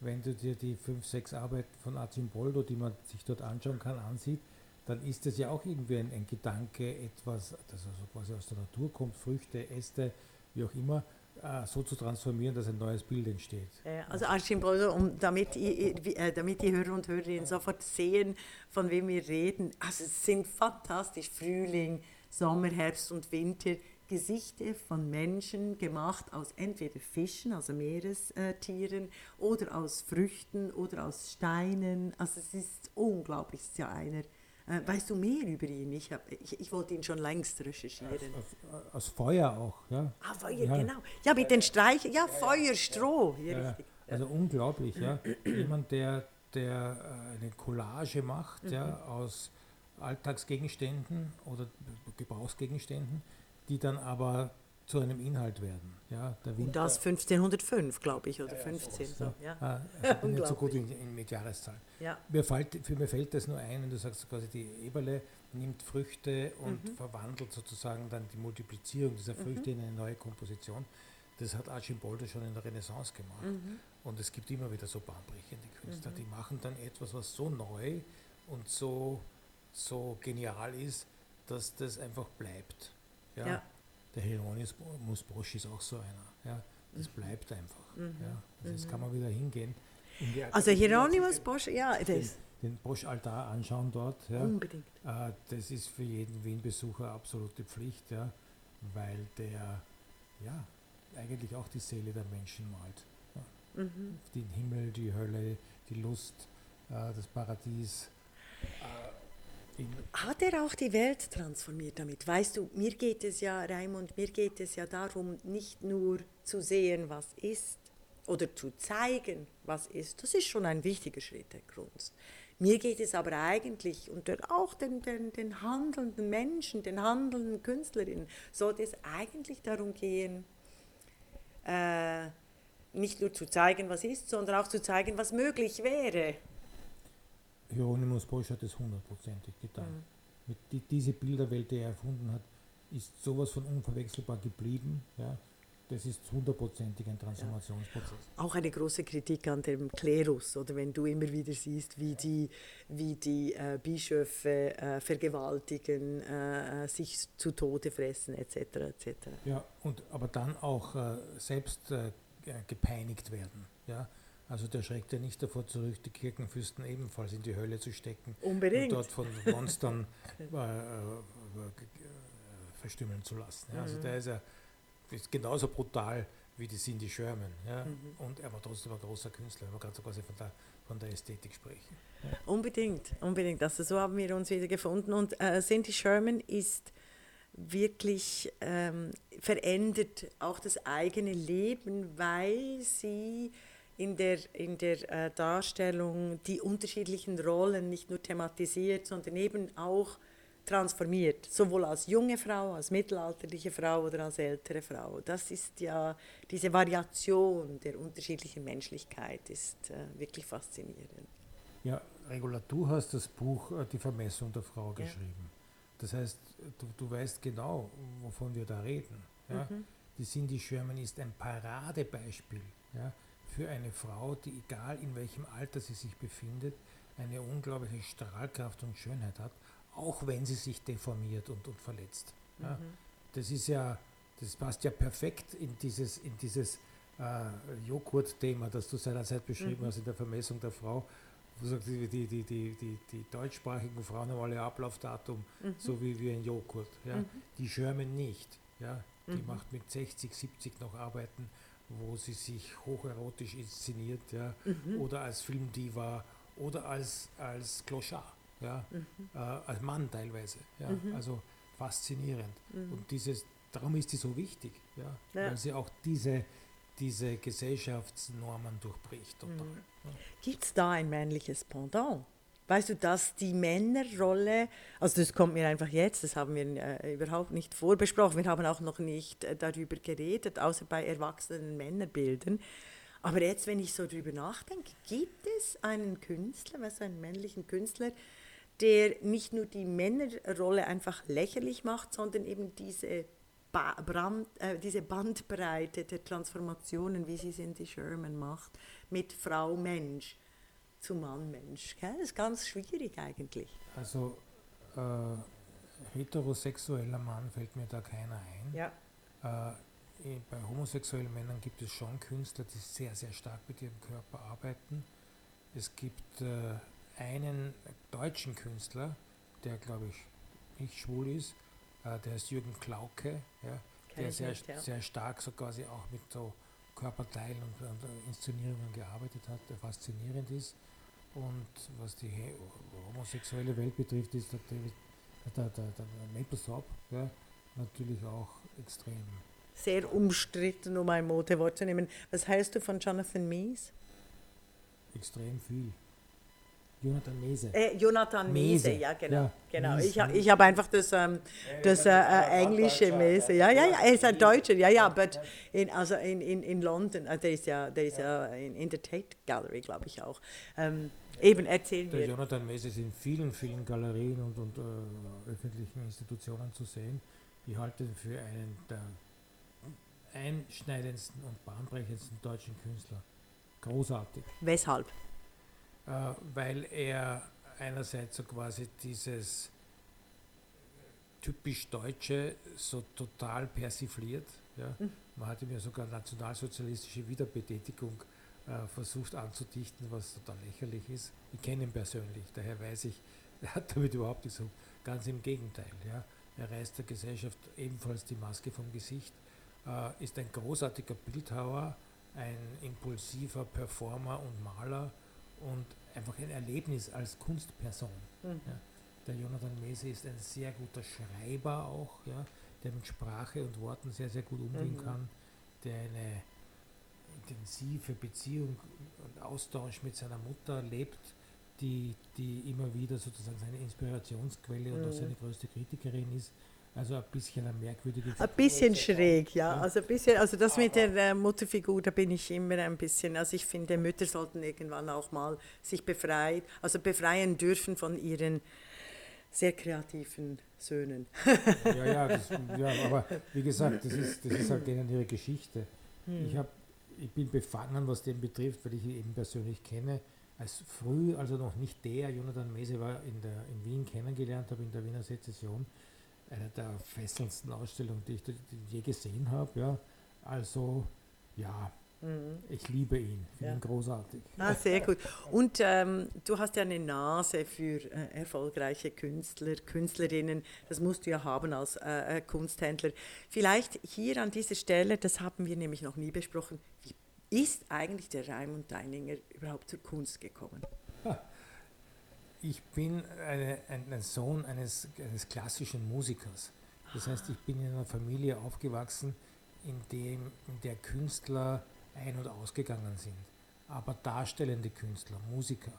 Wenn du dir die fünf, sechs Arbeiten von Archimboldo, die man sich dort anschauen kann, ansieht, dann ist das ja auch irgendwie ein, ein Gedanke, etwas, das also quasi aus der Natur kommt, Früchte, Äste, wie auch immer, äh, so zu transformieren, dass ein neues Bild entsteht. Also Archimboldo, um, damit, ich, äh, damit die Hörer und Hörerinnen sofort sehen, von wem wir reden, also es sind fantastisch Frühling, Sommer, Herbst und Winter, Gesichter von Menschen gemacht aus entweder Fischen, also Meerestieren, oder aus Früchten oder aus Steinen. Also es ist unglaublich, es ist ja einer äh, weißt du mehr über ihn? Ich, hab, ich, ich wollte ihn schon längst recherchieren. Aus, aus, Feuer auch, ja. Ah, Feuer, ja. genau. Ja, mit den Streichen, ja, Feuer, Stroh. Ja, also unglaublich, ja. Jemand, der, der äh, eine Collage macht, mhm. ja, aus Alltagsgegenständen oder Gebrauchsgegenständen, die dann aber zu einem Inhalt werden. Ja, der Und das 1505, glaube ich, oder ja, 15. So, ja. Ah, ich bin nicht so gut in, in, mit Jahreszahlen. Ja. Mir, fällt, für mir fällt das nur ein, wenn du sagst quasi, die Eberle nimmt Früchte und mhm. verwandelt sozusagen dann die Multiplizierung dieser Früchte mhm. in eine neue Komposition. Das hat Archimboldo schon in der Renaissance gemacht. Mhm. Und es gibt immer wieder so bahnbrechende Künstler, mhm. die machen dann etwas, was so neu und so, so genial ist, dass das einfach bleibt. Ja. Der Hieronymus Bosch ist auch so einer. Ja. Das mhm. bleibt einfach. Mhm. Ja. Also jetzt kann man wieder hingehen. Also Hieronymus Bosch, ja, das. Den, den Bosch-Altar anschauen dort. Ja. Unbedingt. Äh, das ist für jeden Wien-Besucher absolute Pflicht, ja, weil der ja, eigentlich auch die Seele der Menschen malt. Ja. Mhm. Den Himmel, die Hölle, die Lust, äh, das Paradies. Äh, hat er auch die Welt transformiert damit? Weißt du, mir geht es ja, Raimund, mir geht es ja darum, nicht nur zu sehen, was ist, oder zu zeigen, was ist. Das ist schon ein wichtiger Schritt der Kunst. Mir geht es aber eigentlich, und auch den, den, den handelnden Menschen, den handelnden Künstlerinnen, sollte es eigentlich darum gehen, äh, nicht nur zu zeigen, was ist, sondern auch zu zeigen, was möglich wäre. Hieronymus Bosch hat es hundertprozentig getan. Mhm. Mit die, diese Bilderwelt, die er erfunden hat, ist sowas von unverwechselbar geblieben. Ja. Das ist hundertprozentig ein Transformationsprozess. Ja. Auch eine große Kritik an dem Klerus, oder wenn du immer wieder siehst, wie die, wie die äh, Bischöfe äh, vergewaltigen, äh, sich zu Tode fressen, etc. etc. Ja, und aber dann auch äh, selbst äh, gepeinigt werden. Ja? Also der schreckt ja nicht davor zurück, die Kirchenfürsten ebenfalls in die Hölle zu stecken Unbedingt. und dort von Monstern äh, verstümmeln zu lassen. Ja? Also mhm. der ist ja ist genauso brutal wie die Cindy Sherman. Ja? Mhm. Und er war trotzdem ein großer Künstler, man kann so quasi von der, von der Ästhetik sprechen. Ja. Unbedingt, unbedingt. Also so haben wir uns wieder gefunden. Und äh, Cindy Sherman ist wirklich ähm, verändert auch das eigene Leben, weil sie in der, in der äh, Darstellung die unterschiedlichen Rollen nicht nur thematisiert, sondern eben auch transformiert, sowohl als junge Frau, als mittelalterliche Frau oder als ältere Frau. Das ist ja, diese Variation der unterschiedlichen Menschlichkeit ist äh, wirklich faszinierend. Ja, Regula, du hast das Buch äh, Die Vermessung der Frau ja. geschrieben. Das heißt, du, du weißt genau, wovon wir da reden. Ja? Mhm. Die Cindy Sherman ist ein Paradebeispiel ja, für eine Frau, die egal in welchem Alter sie sich befindet, eine unglaubliche Strahlkraft und Schönheit hat auch wenn sie sich deformiert und, und verletzt. Ja. Mhm. Das ist ja, das passt ja perfekt in dieses, in dieses äh, Joghurt-Thema, das du seinerzeit beschrieben mhm. hast in der Vermessung der Frau. Die, die, die, die, die, die deutschsprachigen Frauen haben alle Ablaufdatum, mhm. so wie, wie ein Joghurt. Ja. Mhm. Die Sherman nicht. Ja. Die mhm. macht mit 60, 70 noch Arbeiten, wo sie sich hocherotisch inszeniert, ja, mhm. oder als Filmdiva oder als, als Clochard ja, mhm. äh, als Mann teilweise. Ja, mhm. Also faszinierend. Mhm. Und dieses, darum ist sie so wichtig, ja, ja. weil sie auch diese, diese Gesellschaftsnormen durchbricht. Total. Mhm. Ja. Gibt es da ein männliches Pendant? Weißt du, dass die Männerrolle, also das kommt mir einfach jetzt, das haben wir äh, überhaupt nicht vorbesprochen, wir haben auch noch nicht äh, darüber geredet, außer bei erwachsenen Männerbildern. Aber jetzt, wenn ich so drüber nachdenke, gibt es einen Künstler, was einen männlichen Künstler, der nicht nur die Männerrolle einfach lächerlich macht, sondern eben diese, ba Brand, äh, diese Bandbreite der Transformationen, wie sie Cindy Sherman macht, mit Frau Mensch zu Mann Mensch. Das ist ganz schwierig eigentlich. Also äh, heterosexueller Mann fällt mir da keiner ein. Ja. Äh, bei homosexuellen Männern gibt es schon Künstler, die sehr, sehr stark mit ihrem Körper arbeiten. Es gibt äh, einen deutschen Künstler, der glaube ich nicht schwul ist, äh, der ist Jürgen Klauke, ja, der sehr, nicht, ja. sehr stark so quasi auch mit so Körperteilen und, und Inszenierungen gearbeitet hat, der faszinierend ist. Und was die homosexuelle Welt betrifft, ist der, David, der, der, der Mapplethorpe ja, natürlich auch extrem. Sehr umstritten, um ein Modewort zu nehmen. Was heißt du von Jonathan Mies? Extrem viel. Jonathan Mese. Äh, Jonathan Mese, Mese. ja, genau. Ja, genau. Mese. Ich, ich habe einfach das, ähm, das äh, äh, englische Mese. Ja, ja, ja, er ist ein Deutscher, ja, ja, aber in, also in, in, in London, äh, der ist ja, der ist ja in, in der Tate Gallery, glaube ich auch. Ähm, eben, erzählen Der wir. Jonathan Mese ist in vielen, vielen Galerien und, und äh, öffentlichen Institutionen zu sehen. Ich halte ihn für einen der einschneidendsten und bahnbrechendsten deutschen Künstler. Großartig. Weshalb? Äh, weil er einerseits so quasi dieses typisch Deutsche so total persifliert. Ja. Man hat ihm ja sogar nationalsozialistische Wiederbetätigung äh, versucht anzudichten, was total lächerlich ist. Ich kenne ihn persönlich, daher weiß ich, er hat damit überhaupt nichts so. Ganz im Gegenteil. Ja. Er reißt der Gesellschaft ebenfalls die Maske vom Gesicht, äh, ist ein großartiger Bildhauer, ein impulsiver Performer und Maler und einfach ein Erlebnis als Kunstperson. Ja. Der Jonathan Mese ist ein sehr guter Schreiber auch, ja, der mit Sprache und Worten sehr, sehr gut umgehen Mhm. kann, der eine intensive Beziehung und Austausch mit seiner Mutter lebt, die, die immer wieder sozusagen seine Inspirationsquelle und auch Mhm. seine größte Kritikerin ist. Also ein bisschen eine merkwürdige Ein bisschen schräg, ja. Ja. Also, ein bisschen, also das mit der äh, Mutterfigur, da bin ich immer ein bisschen, also ich finde, Mütter sollten irgendwann auch mal sich befreien, also befreien dürfen von ihren sehr kreativen Söhnen. Ja, ja, das, ja, aber wie gesagt, das ist, das ist halt denen ihre Geschichte. Ich, hab, ich bin befangen, was den betrifft, weil ich ihn eben persönlich kenne. Als früh, also noch nicht der, Jonathan Mese war in, der, in Wien kennengelernt habe, in der Wiener Sezession, eine der fesselndsten Ausstellungen, die ich je gesehen habe. Ja. Also, ja, ich liebe ihn, finde Ja. ihn großartig. Ah, sehr gut. Und ähm, du hast ja eine Nase für äh, erfolgreiche Künstler, Künstlerinnen. Das musst du ja haben als äh, äh, Kunsthändler. Vielleicht hier an dieser Stelle, das haben wir nämlich noch nie besprochen, wie ist eigentlich der Raimund Deininger überhaupt zur Kunst gekommen? Ich bin eine, ein, ein Sohn eines, eines klassischen Musikers. Das heißt, ich bin in einer Familie aufgewachsen, in, dem, in der Künstler ein- und ausgegangen sind. Aber darstellende Künstler, Musiker.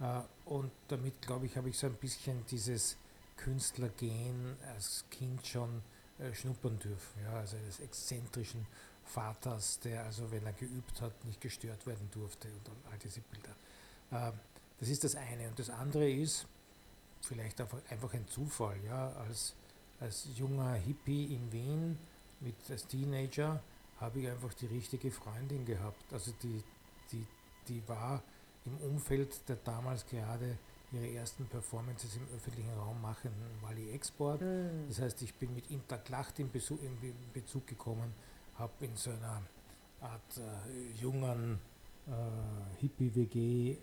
Äh, und damit, glaube ich, habe ich so ein bisschen dieses Künstlergehen als Kind schon äh, schnuppern dürfen. Ja? Also des exzentrischen Vaters, der also, wenn er geübt hat, nicht gestört werden durfte und all- all diese Bilder. Das ist das eine. Und das andere ist vielleicht einfach, ein Zufall. Ja? Als, als junger Hippie in Wien, mit, als Teenager, habe ich einfach die richtige Freundin gehabt. Also die, die, die war im Umfeld der damals gerade ihre ersten Performances im öffentlichen Raum machenden Wally Export. Das heißt, ich bin mit Interklacht in, Besuch, in Be- Bezug gekommen, habe in so einer Art äh, jungen äh, Hippie-WG äh,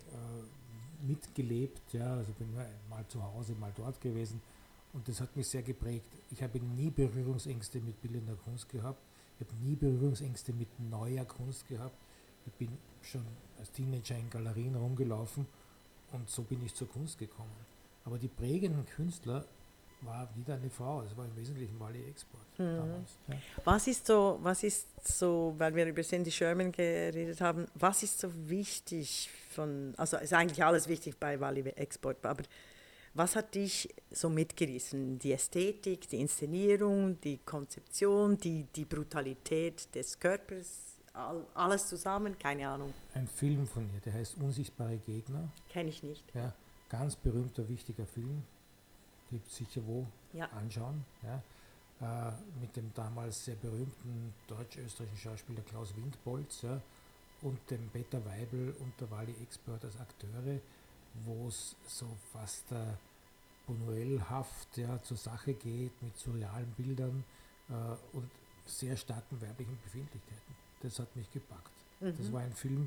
mitgelebt. Ja, also bin mal zu Hause, mal dort gewesen. Und das hat mich sehr geprägt. Ich habe nie Berührungsängste mit bildender Kunst gehabt. Ich habe nie Berührungsängste mit neuer Kunst gehabt. Ich bin schon als Teenager in Galerien rumgelaufen und so bin ich zur Kunst gekommen. Aber die prägenden Künstler war wieder eine Frau. Das war im Wesentlichen Wally Export damals. Ja. Was ist so, was ist so, weil wir über Cindy Sherman geredet haben, was ist so wichtig von, also ist eigentlich alles wichtig bei Wally Export, aber was hat dich so mitgerissen? Die Ästhetik, die Inszenierung, die Konzeption, die, die Brutalität des Körpers, all, alles zusammen? Keine Ahnung, Ein Film von ihr, der heißt Unsichtbare Gegner. kenne ich nicht. Ja, ganz berühmter, wichtiger Film. Gibt sicher wo Ja. anschauen. Ja. Äh, mit dem damals sehr berühmten deutsch-österreichischen Schauspieler Klaus Windbolz ja, und dem Peter Weibel und der Wally Expert als Akteure, wo es so fast äh, Buñuelhaft ja, zur Sache geht mit surrealen Bildern äh, und sehr starken weiblichen Befindlichkeiten. Das hat mich gepackt. Das war ein Film,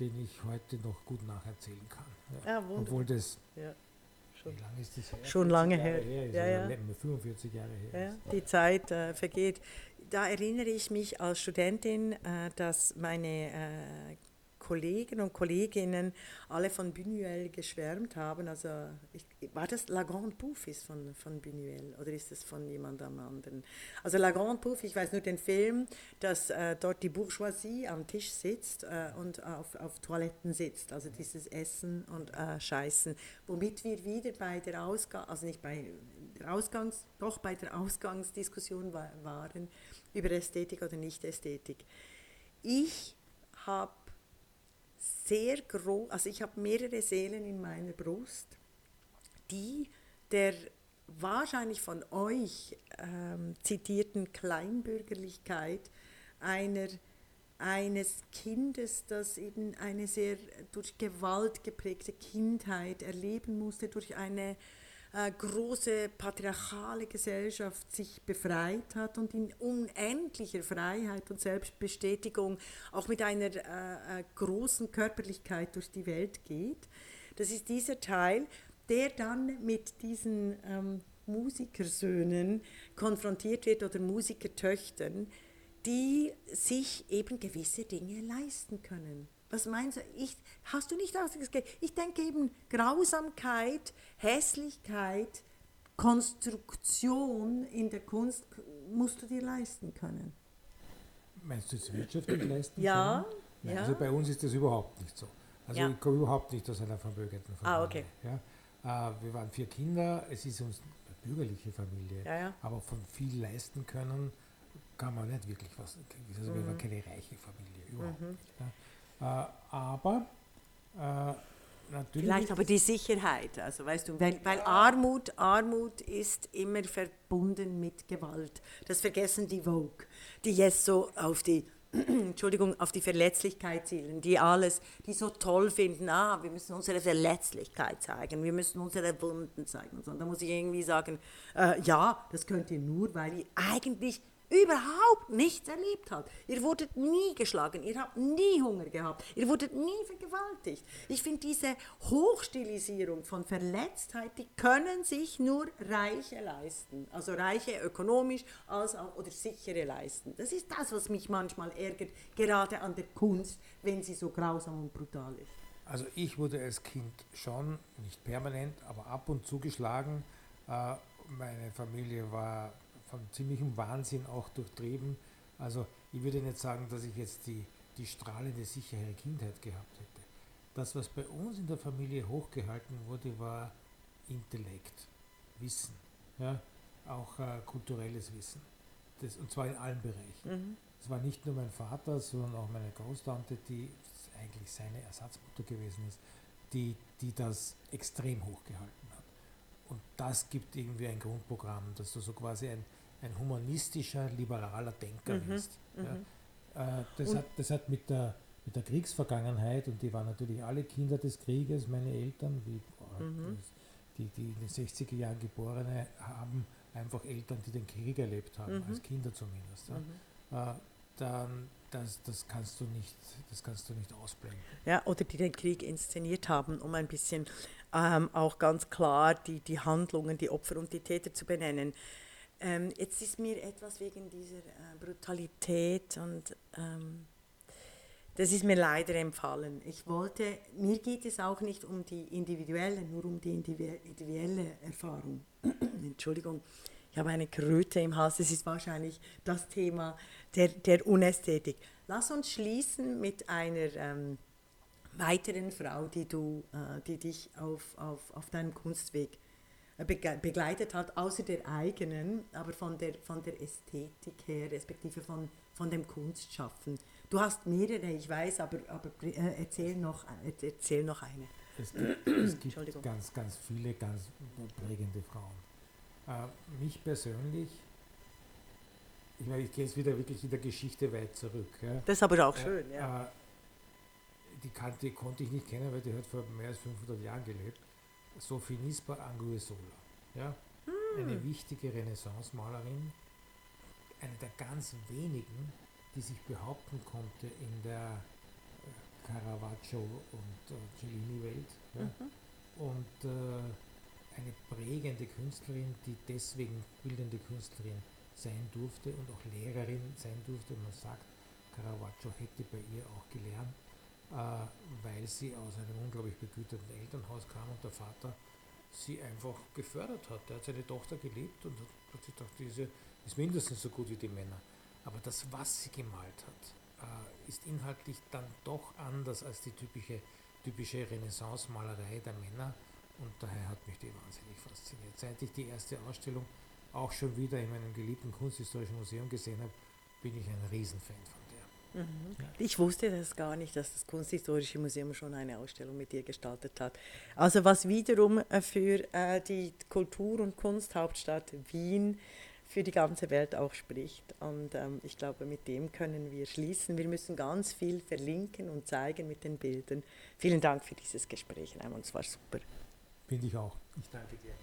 den ich heute noch gut nacherzählen kann. Ja. Wunderbar. Obwohl das, Ja, schon. lange ist das her? Schon 40 lange her. Ja, ja. le- 45 Jahre her. Ja, die Zeit äh, vergeht. Da erinnere ich mich als Studentin, äh, dass meine äh, Kollegen und Kolleginnen alle von Buñuel geschwärmt haben. Also ich, war das La Grande Pouffe ist von, von Buñuel oder ist es von jemandem anderen? Also La Grande Pouffe, ich weiß nur den Film, dass äh, dort die Bourgeoisie am Tisch sitzt äh, und auf, auf Toiletten sitzt. Also dieses Essen und äh, Scheißen. Womit wir wieder bei der Ausgang, also nicht bei der Ausgangs, doch bei der Ausgangsdiskussion war, waren über Ästhetik oder Nicht-Ästhetik. Ich habe sehr groß, also ich habe mehrere Seelen in meiner Brust, die der wahrscheinlich von euch ähm, zitierten Kleinbürgerlichkeit einer, eines Kindes, das eben eine sehr durch Gewalt geprägte Kindheit erleben musste, durch eine äh, große patriarchale Gesellschaft sich befreit hat und in unendlicher Freiheit und Selbstbestätigung auch mit einer äh, äh, großen Körperlichkeit durch die Welt geht. Das ist dieser Teil, der dann mit diesen ähm, Musikersöhnen konfrontiert wird oder Musikertöchtern, die sich eben gewisse Dinge leisten können. Was meinst du? Ich, hast du nicht ausgesprochen? Ich denke eben Grausamkeit, Hässlichkeit, Konstruktion in der Kunst musst du dir leisten können. Meinst du jetzt wirtschaftlich leisten ja, können? Nein, ja. Also bei uns ist das überhaupt nicht so. Also Ja. ich komme überhaupt nicht aus einer vermögenden Familie. Ah, okay. Ja? Äh, wir waren vier Kinder, es ist uns eine bürgerliche Familie, Ja, ja. aber von viel leisten können kann man nicht wirklich was. Also wir Mhm. waren keine reiche Familie, überhaupt nicht. Ja? Äh, aber äh, natürlich. Vielleicht aber die Sicherheit, also weißt du, weil, weil Armut, Armut ist immer verbunden mit Gewalt. Das vergessen die Vogue, die jetzt so auf die Entschuldigung, auf die Verletzlichkeit zielen, die alles, die so toll finden, ah, wir müssen unsere Verletzlichkeit zeigen, wir müssen unsere Wunden zeigen. Und da muss ich irgendwie sagen, äh, ja, das könnt ihr nur, weil ihr eigentlich überhaupt nichts erlebt habt. Ihr wurdet nie geschlagen, ihr habt nie Hunger gehabt, ihr wurdet nie vergewaltigt. Ich finde diese Hochstilisierung von Verletztheit, die können sich nur Reiche leisten. Also Reiche ökonomisch als auch, oder sichere leisten. Das ist das, was mich manchmal ärgert, gerade an der Kunst, wenn sie so grausam und brutal ist. Also ich wurde als Kind schon, nicht permanent, aber ab und zu geschlagen. Äh, meine Familie war von ziemlichem Wahnsinn auch durchtrieben. Also ich würde nicht sagen, dass ich jetzt die, die strahlende, sichere Kindheit gehabt hätte. Das, was bei uns in der Familie hochgehalten wurde, war Intellekt, Wissen, ja? auch äh, kulturelles Wissen. Das, und zwar in allen Bereichen. Es war nicht nur mein Vater, sondern auch meine Großtante, die eigentlich seine Ersatzmutter gewesen ist, die, die das extrem hochgehalten hat. Und das gibt irgendwie ein Grundprogramm, dass du so quasi ein, ein humanistischer, liberaler Denker bist. Ja. Äh, das, Und- hat, das hat mit der, mit der Kriegsvergangenheit, und die waren natürlich alle Kinder des Krieges, meine Eltern, wie äh, die, die in den 60er Jahren Geborene, haben einfach Eltern, die den Krieg erlebt haben, als Kinder zumindest. Ja. Äh, dann, das, das, kannst du nicht, das kannst du nicht ausblenden. ja, oder die den Krieg inszeniert haben, um ein bisschen ähm, auch ganz klar die, die Handlungen, die Opfer und die Täter zu benennen. Ähm, jetzt ist mir etwas wegen dieser äh, Brutalität und ähm, das ist mir leider empfallen. Ich wollte, mir geht es auch nicht um die individuelle, nur um die individu- individuelle Erfahrung. Entschuldigung, ich habe eine Kröte im Hals. Das ist wahrscheinlich das Thema der, der Unästhetik. Lass uns schließen mit einer ähm, weiteren Frau, die, du, äh, die dich auf, auf, auf deinem Kunstweg äh, begleitet hat, außer der eigenen, aber von der, von der Ästhetik her, respektive von, von dem Kunstschaffen. Du hast mehrere, ich weiß, aber, aber äh, erzähl, noch, äh, erzähl noch eine. Es gibt, es gibt ganz, ganz viele ganz prägende Frauen. Äh, mich persönlich, ich meine, ich gehe jetzt wieder wirklich in der Geschichte weit zurück. Ja. Das ist aber auch Äh, schön, ja. äh, die, kannte, konnte ich nicht kennen, weil die hat vor mehr als 500 Jahren gelebt. Sophie Nispa Anguissola. Ja? Hm. Eine wichtige Renaissance-Malerin, eine der ganz wenigen, die sich behaupten konnte in der äh, Caravaggio und äh, Cellini-Welt. Ja? Mhm. Und äh, eine prägende Künstlerin, die deswegen bildende Künstlerin sein durfte und auch Lehrerin sein durfte. Man sagt, Caravaggio hätte bei ihr auch gelernt. weil sie aus einem unglaublich begüterten Elternhaus kam und der Vater sie einfach gefördert hat. Er hat seine Tochter geliebt und hat sich gedacht, diese ist mindestens so gut wie die Männer. Aber das, was sie gemalt hat, ist inhaltlich dann doch anders als die typische, typische Renaissance-Malerei der Männer. Und daher hat mich die wahnsinnig fasziniert. Seit ich die erste Ausstellung auch schon wieder in meinem geliebten Kunsthistorischen Museum gesehen habe, bin ich ein Riesenfan von der. Mhm. Ja. Ich wusste das gar nicht, dass das Kunsthistorische Museum schon eine Ausstellung mit dir gestaltet hat. Also was wiederum äh, für äh, die Kultur- und Kunsthauptstadt Wien für die ganze Welt auch spricht. Und ähm, ich glaube, mit dem können wir schließen. Wir müssen ganz viel verlinken und zeigen mit den Bildern. Vielen Dank für dieses Gespräch, Raimund, es war super. Finde ich auch. Ich danke dir.